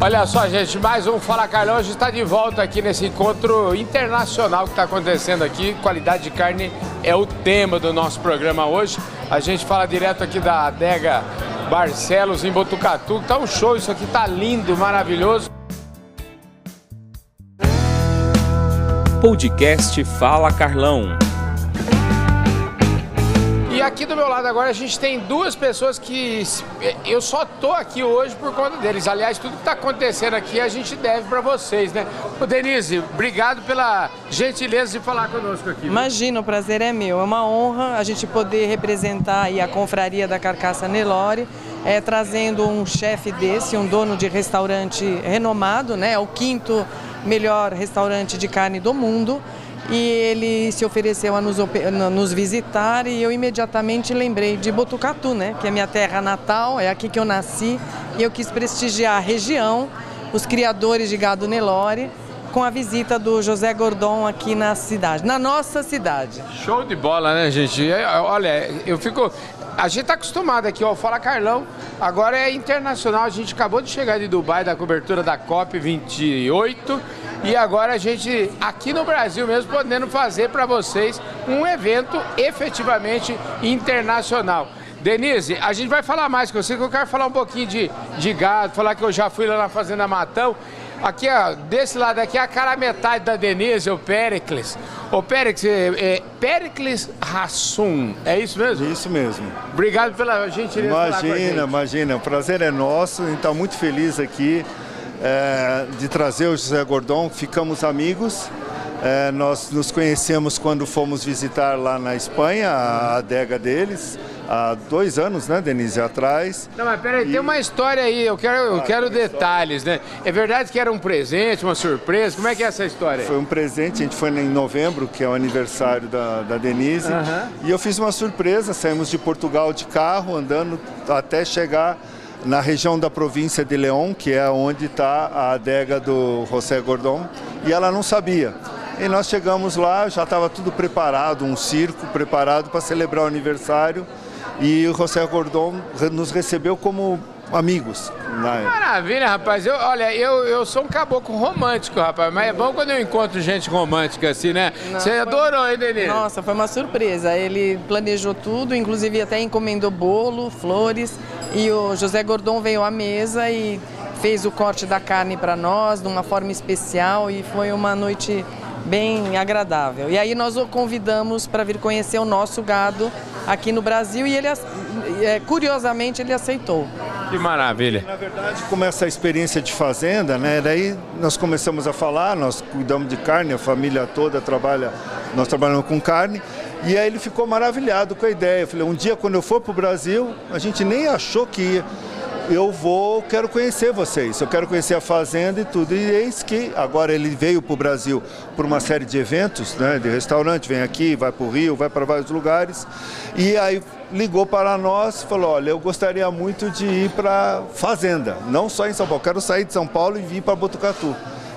Olha só, gente, mais um Fala Carlão. Gente está de volta aqui nesse encontro internacional que está acontecendo aqui. Qualidade de carne é o tema do nosso programa hoje. A gente fala direto aqui da adega Barcelos, em Botucatu. Tá um show, isso aqui tá lindo, maravilhoso. Podcast Fala Carlão. Aqui do meu lado agora a gente tem duas pessoas que eu só tô aqui hoje por conta deles. Aliás, tudo que está acontecendo aqui a gente deve para vocês, né? Ô Denise, obrigado pela gentileza de falar conosco aqui. Imagina, o prazer é meu. É uma honra a gente poder representar a confraria da Carcaça Nelore, é, trazendo um chefe desse, um dono de restaurante renomado, né? O quinto melhor restaurante de carne do mundo e ele se ofereceu a nos, nos, visitar e eu imediatamente lembrei de Botucatu, né, que é minha terra natal, é aqui que eu nasci e eu quis prestigiar a região, os criadores de gado Nelore, com a visita do José Gordon aqui na cidade, na nossa cidade. Show de bola, né, gente? Olha, eu fico a gente está acostumado aqui, ó, Fala Carlão, agora é internacional, a gente acabou de chegar de Dubai, da cobertura da COP28, e agora a gente, aqui no Brasil mesmo, podendo fazer para vocês um evento efetivamente internacional. Denise, a gente vai falar mais com você, que eu quero falar um pouquinho de, de gado, falar que eu já fui lá na Fazenda Matão, Aqui, ó, desse lado aqui, a cara metade da Denise, o Pericles. O Pericles, é, é Pericles Rassum, é isso mesmo? Isso mesmo. Obrigado pela gentileza Imagina, imagina, o prazer é nosso, a gente está muito feliz aqui é, de trazer o José Gordon, ficamos amigos. É, nós nos conhecemos quando fomos visitar lá na Espanha, a adega deles há dois anos, né, Denise, atrás. Não, mas peraí, e... tem uma história aí, eu quero, eu ah, quero detalhes, né? É verdade que era um presente, uma surpresa? Como é que é essa história? Foi um presente, a gente foi em novembro, que é o aniversário da, da Denise, e eu fiz uma surpresa, saímos de Portugal de carro, andando até chegar na região da província de León, que é onde está a adega do José Gordon, e ela não sabia. E nós chegamos lá, já estava tudo preparado, um circo preparado para celebrar o aniversário e o José Gordon nos recebeu como amigos. Maravilha, rapaz. Eu, olha, eu, eu sou um caboclo romântico, rapaz, mas é bom quando eu encontro gente romântica assim, né? Não, Você foi... adorou, hein, Denise? Nossa, foi uma surpresa. Ele planejou tudo, inclusive até encomendou bolo, flores, e o José Gordon veio à mesa e fez o corte da carne para nós de uma forma especial e foi uma noite bem agradável. E aí nós o convidamos para vir conhecer o nosso gado aqui no Brasil e ele, é, curiosamente, ele aceitou. Que maravilha. Na verdade, como essa experiência de fazenda, né? Daí nós começamos a falar, nós cuidamos de carne, a família toda trabalha, nós trabalhamos com carne. E aí ele ficou maravilhado com a ideia. Eu falei, um dia quando eu for para o Brasil, a gente nem achou que ia eu vou, quero conhecer vocês, eu quero conhecer a fazenda e tudo. E eis que agora ele veio para o Brasil por uma série de eventos, né, de restaurante, vem aqui, vai para o Rio, vai para vários lugares. E aí ligou para nós e falou, olha, eu gostaria muito de ir para fazenda, não só em São Paulo, quero sair de São Paulo e vir para Botucatu.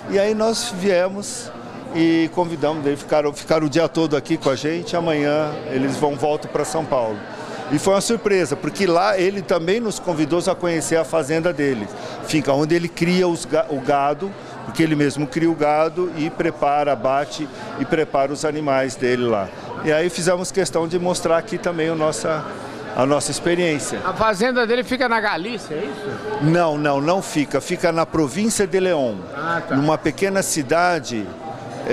E aí nós viemos e convidamos, eles ficaram, ficaram o dia todo aqui com a gente, amanhã eles vão voltar para São Paulo. E foi uma surpresa, porque lá ele também nos convidou a conhecer a fazenda dele. Fica onde ele cria os, o gado, porque ele mesmo cria o gado e prepara, bate e prepara os animais dele lá. E aí fizemos questão de mostrar aqui também a nossa, a nossa experiência. A fazenda dele fica na Galícia, é isso? Não, não, não fica. Fica na província de León, ah, tá. numa pequena cidade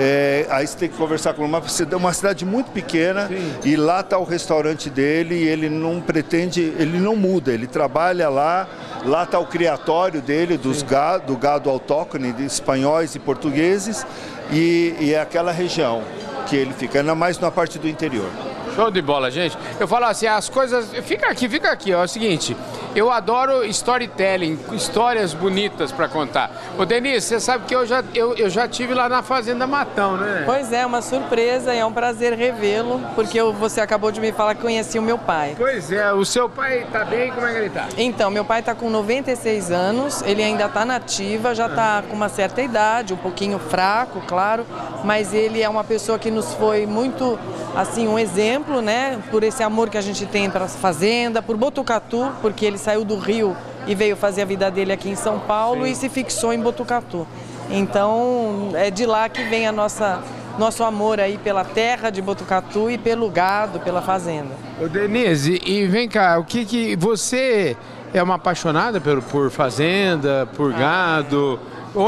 é, aí você tem que conversar com uma cidade, uma cidade muito pequena Sim. e lá está o restaurante dele e ele não pretende, ele não muda, ele trabalha lá, lá está o criatório dele dos gado, do gado autóctone de espanhóis e portugueses e, e é aquela região que ele fica, ainda mais na parte do interior. Show de bola, gente. Eu falo assim, as coisas. Fica aqui, fica aqui, ó. É o seguinte, eu adoro storytelling, histórias bonitas para contar. Ô Denise, você sabe que eu já, eu, eu já tive lá na Fazenda Matão, né? Pois é, uma surpresa e é um prazer revê-lo, porque eu, você acabou de me falar que conhecia o meu pai. Pois é, o seu pai tá bem? Como é que ele tá? Então, meu pai tá com 96 anos, ele ainda tá nativa, já tá com uma certa idade, um pouquinho fraco, claro, mas ele é uma pessoa que nos foi muito, assim, um exemplo, né? Por esse amor que a gente tem para a fazenda, por Botucatu, porque ele saiu do Rio e veio fazer a vida dele aqui em São Paulo Sim. e se fixou em Botucatu. Então é de lá que vem a nossa nosso amor aí pela terra de Botucatu e pelo gado, pela fazenda. Ô Denise, e vem cá, o que que você é uma apaixonada por, por fazenda, por gado?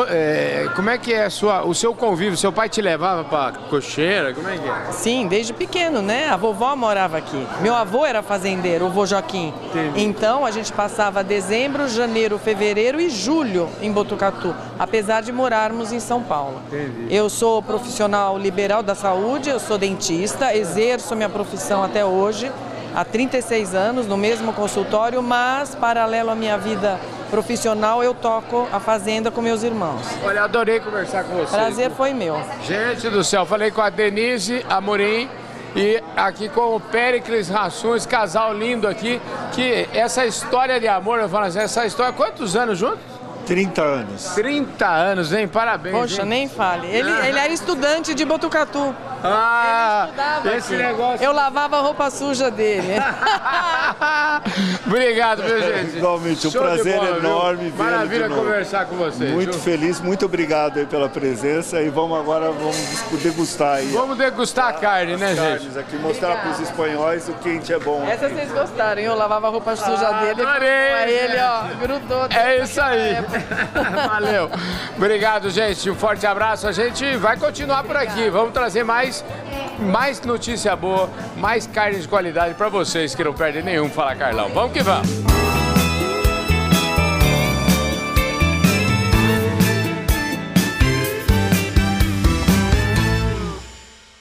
É, como é que é sua, o seu convívio? Seu pai te levava para cocheira? Como é que é? Sim, desde pequeno, né? A vovó morava aqui. Meu avô era fazendeiro, o vô Joaquim. Entendi. Então a gente passava dezembro, janeiro, fevereiro e julho em Botucatu, apesar de morarmos em São Paulo. Entendi. Eu sou profissional liberal da saúde, eu sou dentista, exerço minha profissão até hoje, há 36 anos, no mesmo consultório, mas paralelo à minha vida profissional, eu toco a fazenda com meus irmãos. Olha, adorei conversar com você. Prazer foi meu. Gente do céu, falei com a Denise Amorim e aqui com o Péricles Rações, casal lindo aqui, que essa história de amor, eu falo assim, essa história, quantos anos juntos? 30 anos. 30 anos, hein? Parabéns. Poxa, hein? nem fale. Ele, ele era estudante de Botucatu. Ah, esse aqui. negócio. Eu lavava a roupa suja dele. Obrigado, meu gente. Igualmente, um prazer bola, enorme ver Maravilha conversar com você. Muito viu? feliz, muito obrigado aí pela presença e vamos agora vamos degustar aí. Vamos degustar a carne, né, gente? aqui, mostrar para os espanhóis o quente é bom. Essa vocês gostaram, eu lavava a roupa suja ah, dele. Adorei. Aí ele, ó, grudou. É isso aí. Valeu. Obrigado, gente. Um forte abraço. A gente vai continuar por aqui. Vamos trazer mais, mais notícia boa, mais carne de qualidade para vocês que não perdem nenhum. Fala, Carlão. Vamos que vamos.